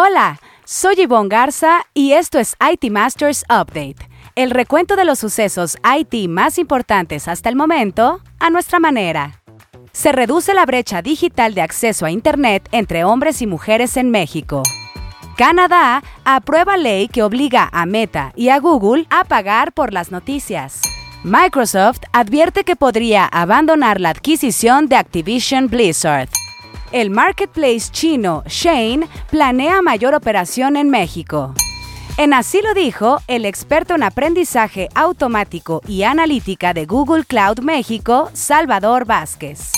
Hola, soy Yvonne Garza y esto es IT Masters Update, el recuento de los sucesos IT más importantes hasta el momento a nuestra manera. Se reduce la brecha digital de acceso a Internet entre hombres y mujeres en México. Canadá aprueba ley que obliga a Meta y a Google a pagar por las noticias. Microsoft advierte que podría abandonar la adquisición de Activision Blizzard. El marketplace chino Shane planea mayor operación en México. En así lo dijo el experto en aprendizaje automático y analítica de Google Cloud México, Salvador Vázquez.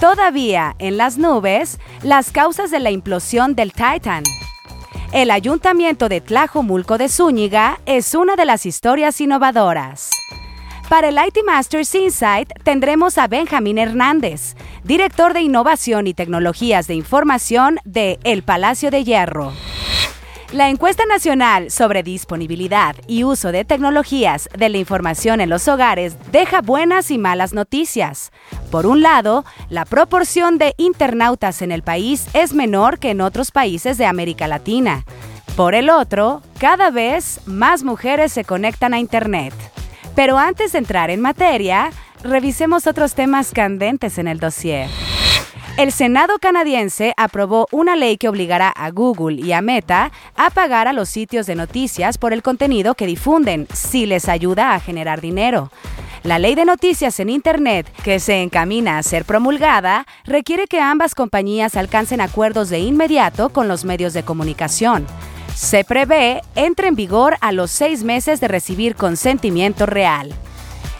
Todavía en las nubes, las causas de la implosión del Titan. El ayuntamiento de Tlajomulco de Zúñiga es una de las historias innovadoras. Para el IT Masters Insight tendremos a Benjamín Hernández, director de Innovación y Tecnologías de Información de El Palacio de Hierro. La encuesta nacional sobre disponibilidad y uso de tecnologías de la información en los hogares deja buenas y malas noticias. Por un lado, la proporción de internautas en el país es menor que en otros países de América Latina. Por el otro, cada vez más mujeres se conectan a Internet. Pero antes de entrar en materia, revisemos otros temas candentes en el dossier. El Senado canadiense aprobó una ley que obligará a Google y a Meta a pagar a los sitios de noticias por el contenido que difunden, si les ayuda a generar dinero. La ley de noticias en Internet, que se encamina a ser promulgada, requiere que ambas compañías alcancen acuerdos de inmediato con los medios de comunicación. Se prevé entre en vigor a los seis meses de recibir consentimiento real.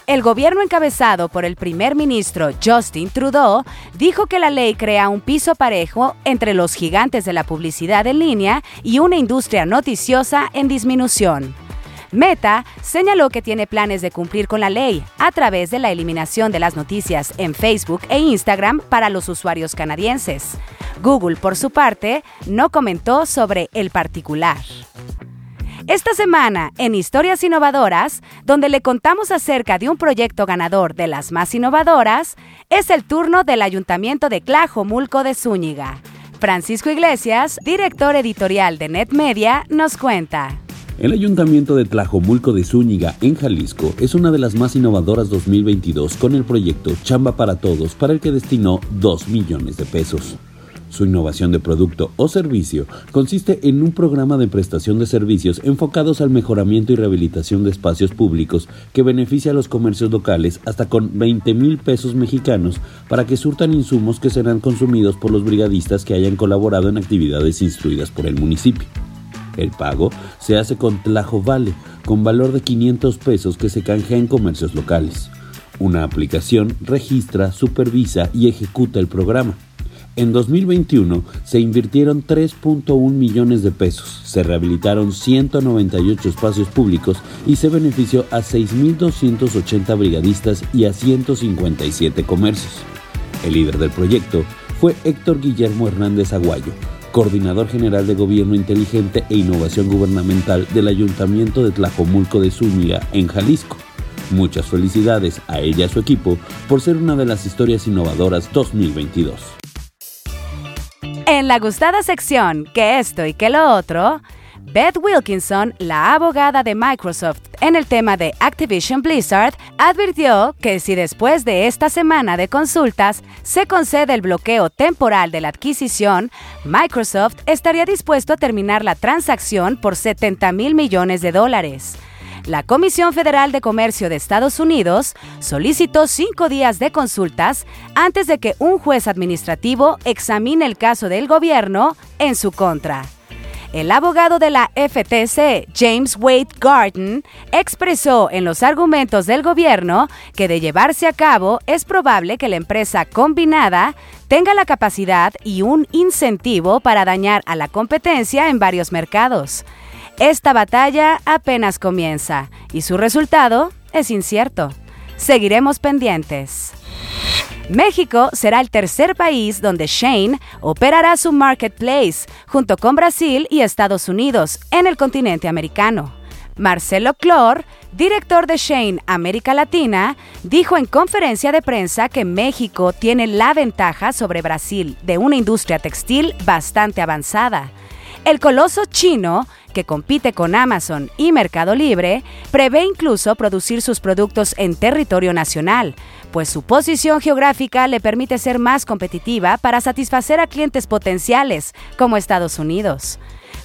El gobierno encabezado por el primer ministro Justin Trudeau dijo que la ley crea un piso parejo entre los gigantes de la publicidad en línea y una industria noticiosa en disminución. Meta señaló que tiene planes de cumplir con la ley a través de la eliminación de las noticias en Facebook e Instagram para los usuarios canadienses. Google, por su parte, no comentó sobre el particular. Esta semana, en Historias Innovadoras, donde le contamos acerca de un proyecto ganador de las más innovadoras, es el turno del Ayuntamiento de Tlajomulco de Zúñiga. Francisco Iglesias, director editorial de NetMedia, nos cuenta. El Ayuntamiento de Tlajomulco de Zúñiga, en Jalisco, es una de las más innovadoras 2022 con el proyecto Chamba para Todos, para el que destinó 2 millones de pesos. Su innovación de producto o servicio consiste en un programa de prestación de servicios enfocados al mejoramiento y rehabilitación de espacios públicos que beneficia a los comercios locales hasta con 20 mil pesos mexicanos para que surtan insumos que serán consumidos por los brigadistas que hayan colaborado en actividades instruidas por el municipio. El pago se hace con Tlajo Vale, con valor de 500 pesos que se canjea en comercios locales. Una aplicación registra, supervisa y ejecuta el programa. En 2021 se invirtieron 3.1 millones de pesos, se rehabilitaron 198 espacios públicos y se benefició a 6.280 brigadistas y a 157 comercios. El líder del proyecto fue Héctor Guillermo Hernández Aguayo, coordinador general de Gobierno Inteligente e Innovación Gubernamental del Ayuntamiento de Tlajomulco de Zúñiga, en Jalisco. Muchas felicidades a ella y a su equipo por ser una de las historias innovadoras 2022. En la gustada sección que esto y que lo otro, Beth Wilkinson, la abogada de Microsoft en el tema de Activision Blizzard, advirtió que si después de esta semana de consultas se concede el bloqueo temporal de la adquisición, Microsoft estaría dispuesto a terminar la transacción por 70 mil millones de dólares. La Comisión Federal de Comercio de Estados Unidos solicitó cinco días de consultas antes de que un juez administrativo examine el caso del gobierno en su contra. El abogado de la FTC, James Wade Garden, expresó en los argumentos del gobierno que de llevarse a cabo es probable que la empresa combinada tenga la capacidad y un incentivo para dañar a la competencia en varios mercados. Esta batalla apenas comienza y su resultado es incierto. Seguiremos pendientes. México será el tercer país donde Shane operará su marketplace, junto con Brasil y Estados Unidos, en el continente americano. Marcelo Clor, director de Shane América Latina, dijo en conferencia de prensa que México tiene la ventaja sobre Brasil de una industria textil bastante avanzada. El coloso chino, que compite con Amazon y Mercado Libre, prevé incluso producir sus productos en territorio nacional, pues su posición geográfica le permite ser más competitiva para satisfacer a clientes potenciales, como Estados Unidos.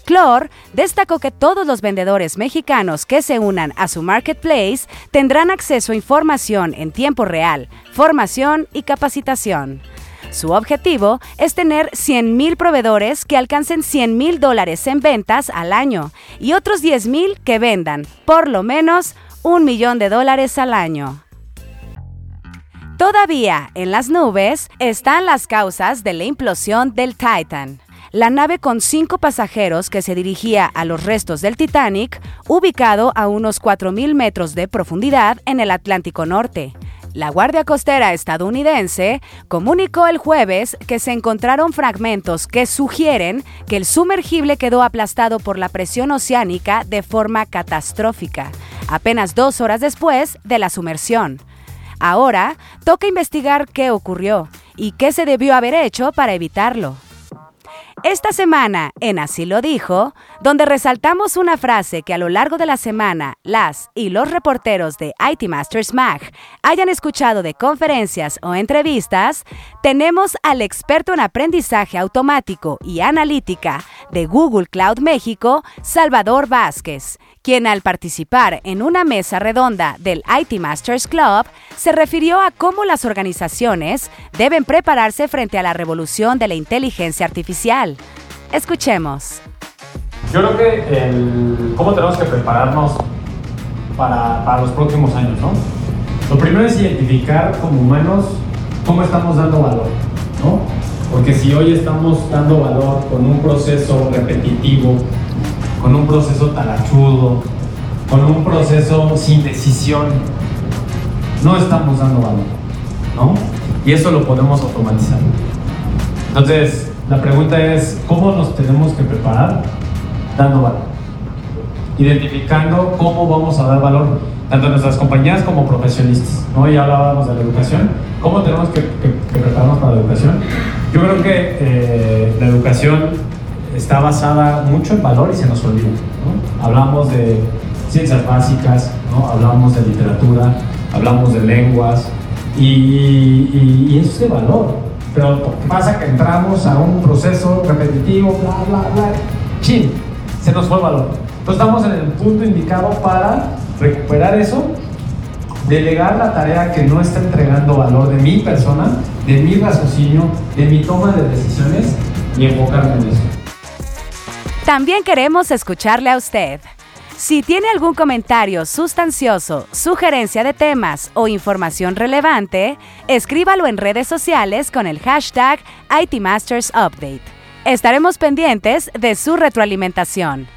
Clor destacó que todos los vendedores mexicanos que se unan a su marketplace tendrán acceso a información en tiempo real, formación y capacitación. Su objetivo es tener 100.000 proveedores que alcancen 100.000 dólares en ventas al año y otros 10.000 que vendan por lo menos un millón de dólares al año. Todavía en las nubes están las causas de la implosión del Titan. La nave con cinco pasajeros que se dirigía a los restos del Titanic, ubicado a unos 4.000 metros de profundidad en el Atlántico Norte. La Guardia Costera estadounidense comunicó el jueves que se encontraron fragmentos que sugieren que el sumergible quedó aplastado por la presión oceánica de forma catastrófica, apenas dos horas después de la sumersión. Ahora toca investigar qué ocurrió y qué se debió haber hecho para evitarlo. Esta semana, en Así lo dijo, donde resaltamos una frase que a lo largo de la semana las y los reporteros de IT Masters Mag hayan escuchado de conferencias o entrevistas, tenemos al experto en aprendizaje automático y analítica de Google Cloud México, Salvador Vázquez, quien al participar en una mesa redonda del IT Masters Club se refirió a cómo las organizaciones deben prepararse frente a la revolución de la inteligencia artificial. Escuchemos. Yo creo que el, cómo tenemos que prepararnos para, para los próximos años, ¿no? Lo primero es identificar como humanos cómo estamos dando valor, ¿no? Porque si hoy estamos dando valor con un proceso repetitivo, con un proceso talachudo, con un proceso sin decisión, no estamos dando valor, ¿no? Y eso lo podemos automatizar. Entonces, la pregunta es, ¿cómo nos tenemos que preparar? Dando valor. Identificando cómo vamos a dar valor tanto a nuestras compañías como profesionistas. ¿no? Ya hablábamos de la educación. ¿Cómo tenemos que, prepararnos para la educación? Yo creo que eh, la educación está basada mucho en valor y se nos olvida. Hablamos de ciencias básicas, ¿no? hablamos de literatura, hablamos de lenguas y, eso es de valor. Pero ¿qué pasa? Que entramos a un proceso repetitivo, bla, bla, bla, chin, se nos fue el valor. Entonces estamos en el punto indicado para recuperar eso, delegar la tarea que no está entregando valor de mi persona, de mi raciocinio, de mi toma de decisiones y enfocarme en eso. También queremos escucharle a usted. Si tiene algún comentario sustancioso, sugerencia de temas o información relevante, escríbalo en redes sociales con el hashtag ITMastersUpdate. Estaremos pendientes de su retroalimentación.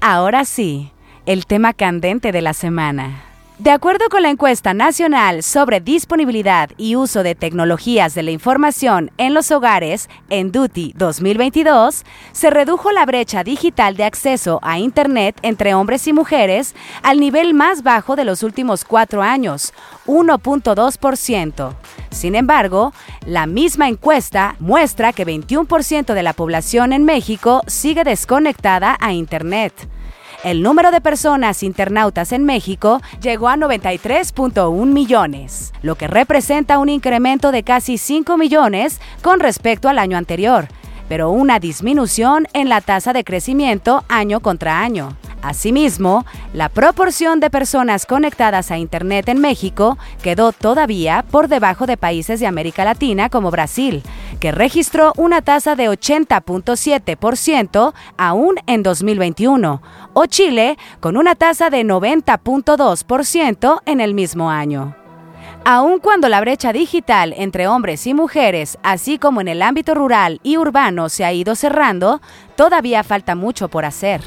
Ahora sí, el tema candente de la semana. De acuerdo con la encuesta nacional sobre disponibilidad y uso de tecnologías de la información en los hogares, en Duty 2022, se redujo la brecha digital de acceso a Internet entre hombres y mujeres al nivel más bajo de los últimos cuatro años, 1.2%. Sin embargo, la misma encuesta muestra que 21% de la población en México sigue desconectada a Internet. El número de personas internautas en México llegó a 93.1 millones, lo que representa un incremento de casi 5 millones con respecto al año anterior, pero una disminución en la tasa de crecimiento año contra año. Asimismo, la proporción de personas conectadas a Internet en México quedó todavía por debajo de países de América Latina como Brasil, que registró una tasa de 80.7% aún en 2021, o Chile, con una tasa de 90.2% en el mismo año. Aun cuando la brecha digital entre hombres y mujeres, así como en el ámbito rural y urbano, se ha ido cerrando, todavía falta mucho por hacer.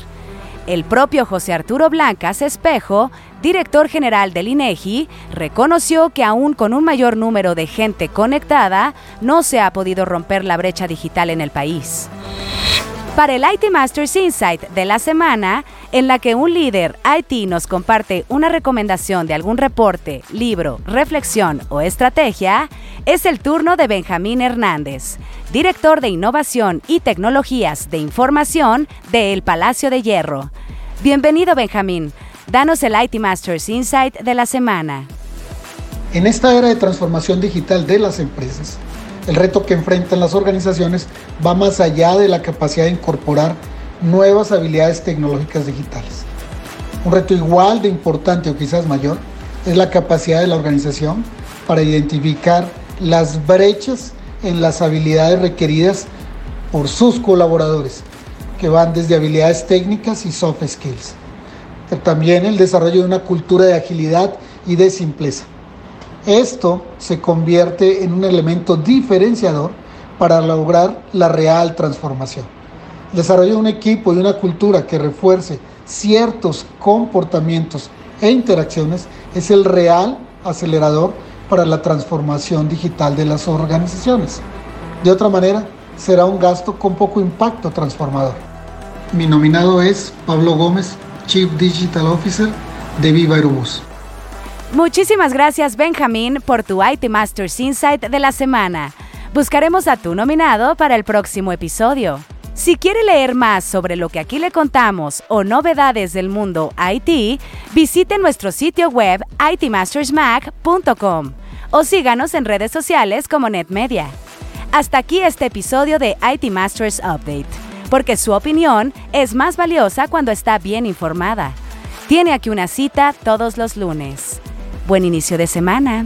El propio José Arturo Blancas Espejo, director general del INEGI, reconoció que aún con un mayor número de gente conectada, no se ha podido romper la brecha digital en el país. Para el IT Masters Insight de la semana, en la que un líder IT nos comparte una recomendación de algún reporte, libro, reflexión o estrategia, es el turno de Benjamín Hernández, director de Innovación y Tecnologías de Información de El Palacio de Hierro. Bienvenido Benjamín, danos el IT Masters Insight de la semana. En esta era de transformación digital de las empresas, el reto que enfrentan las organizaciones va más allá de la capacidad de incorporar nuevas habilidades tecnológicas digitales. Un reto igual de importante o quizás mayor es la capacidad de la organización para identificar las brechas en las habilidades requeridas por sus colaboradores, que van desde habilidades técnicas y soft skills. Pero también el desarrollo de una cultura de agilidad y de simpleza. Esto se convierte en un elemento diferenciador para lograr la real transformación desarrollo de un equipo y una cultura que refuerce ciertos comportamientos e interacciones es el real acelerador para la transformación digital de las organizaciones. De otra manera, será un gasto con poco impacto transformador. Mi nominado es Pablo Gómez, Chief Digital Officer de Viva Aerobús. Muchísimas gracias Benjamín por tu IT Masters Insight de la semana. Buscaremos a tu nominado para el próximo episodio. Si quiere leer más sobre lo que aquí le contamos o novedades del mundo IT, visite nuestro sitio web itmastersmac.com o síganos en redes sociales como NetMedia. Hasta aquí este episodio de IT Masters Update, porque su opinión es más valiosa cuando está bien informada. Tiene aquí una cita todos los lunes. Buen inicio de semana.